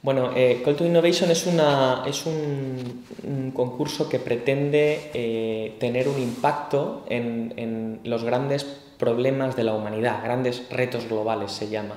Bueno, eh, Call to Innovation es, es un, concurso que pretende eh, tener un impacto en, en, los grandes problemas de la humanidad, grandes retos globales se llama.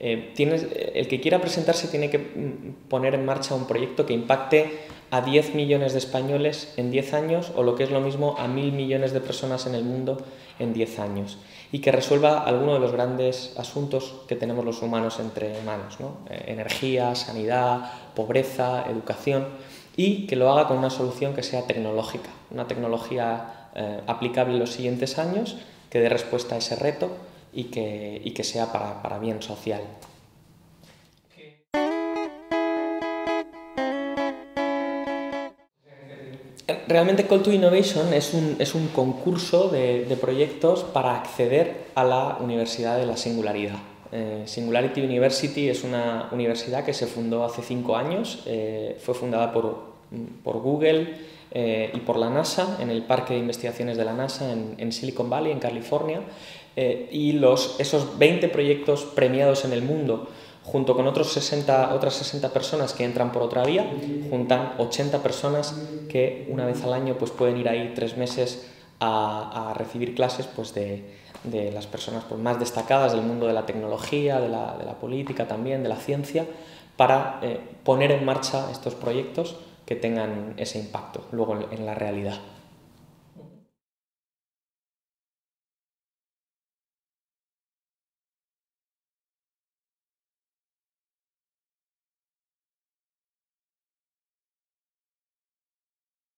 Eh, tienes, el que quiera presentarse tiene que mm, poner en marcha un proyecto que impacte a 10 millones de españoles en 10 años o lo que es lo mismo a mil millones de personas en el mundo en 10 años y que resuelva alguno de los grandes asuntos que tenemos los humanos entre manos, ¿no? Eh, energía, sanidad, pobreza, educación y que lo haga con una solución que sea tecnológica, una tecnología eh, aplicable en los siguientes años que dé respuesta a ese reto y que, y que sea para, para bien social. Realmente Call to Innovation es un, es un concurso de, de, proyectos para acceder a la Universidad de la Singularidad. Eh, Singularity University es una universidad que se fundó hace cinco años, eh, fue fundada por, por Google eh, y por la NASA en el Parque de Investigaciones de la NASA en, Silicon Valley, en California, eh, y los, esos 20 proyectos premiados en el mundo junto con otros 60, otras 60 personas que entran por otra vía, juntan 80 personas que una vez al año pues, pueden ir ahí tres meses a, a recibir clases pues, de, de las personas pues, más destacadas del mundo de la tecnología, de la, de la política también, de la ciencia, para eh, poner en marcha estos proyectos que tengan ese impacto luego en la realidad.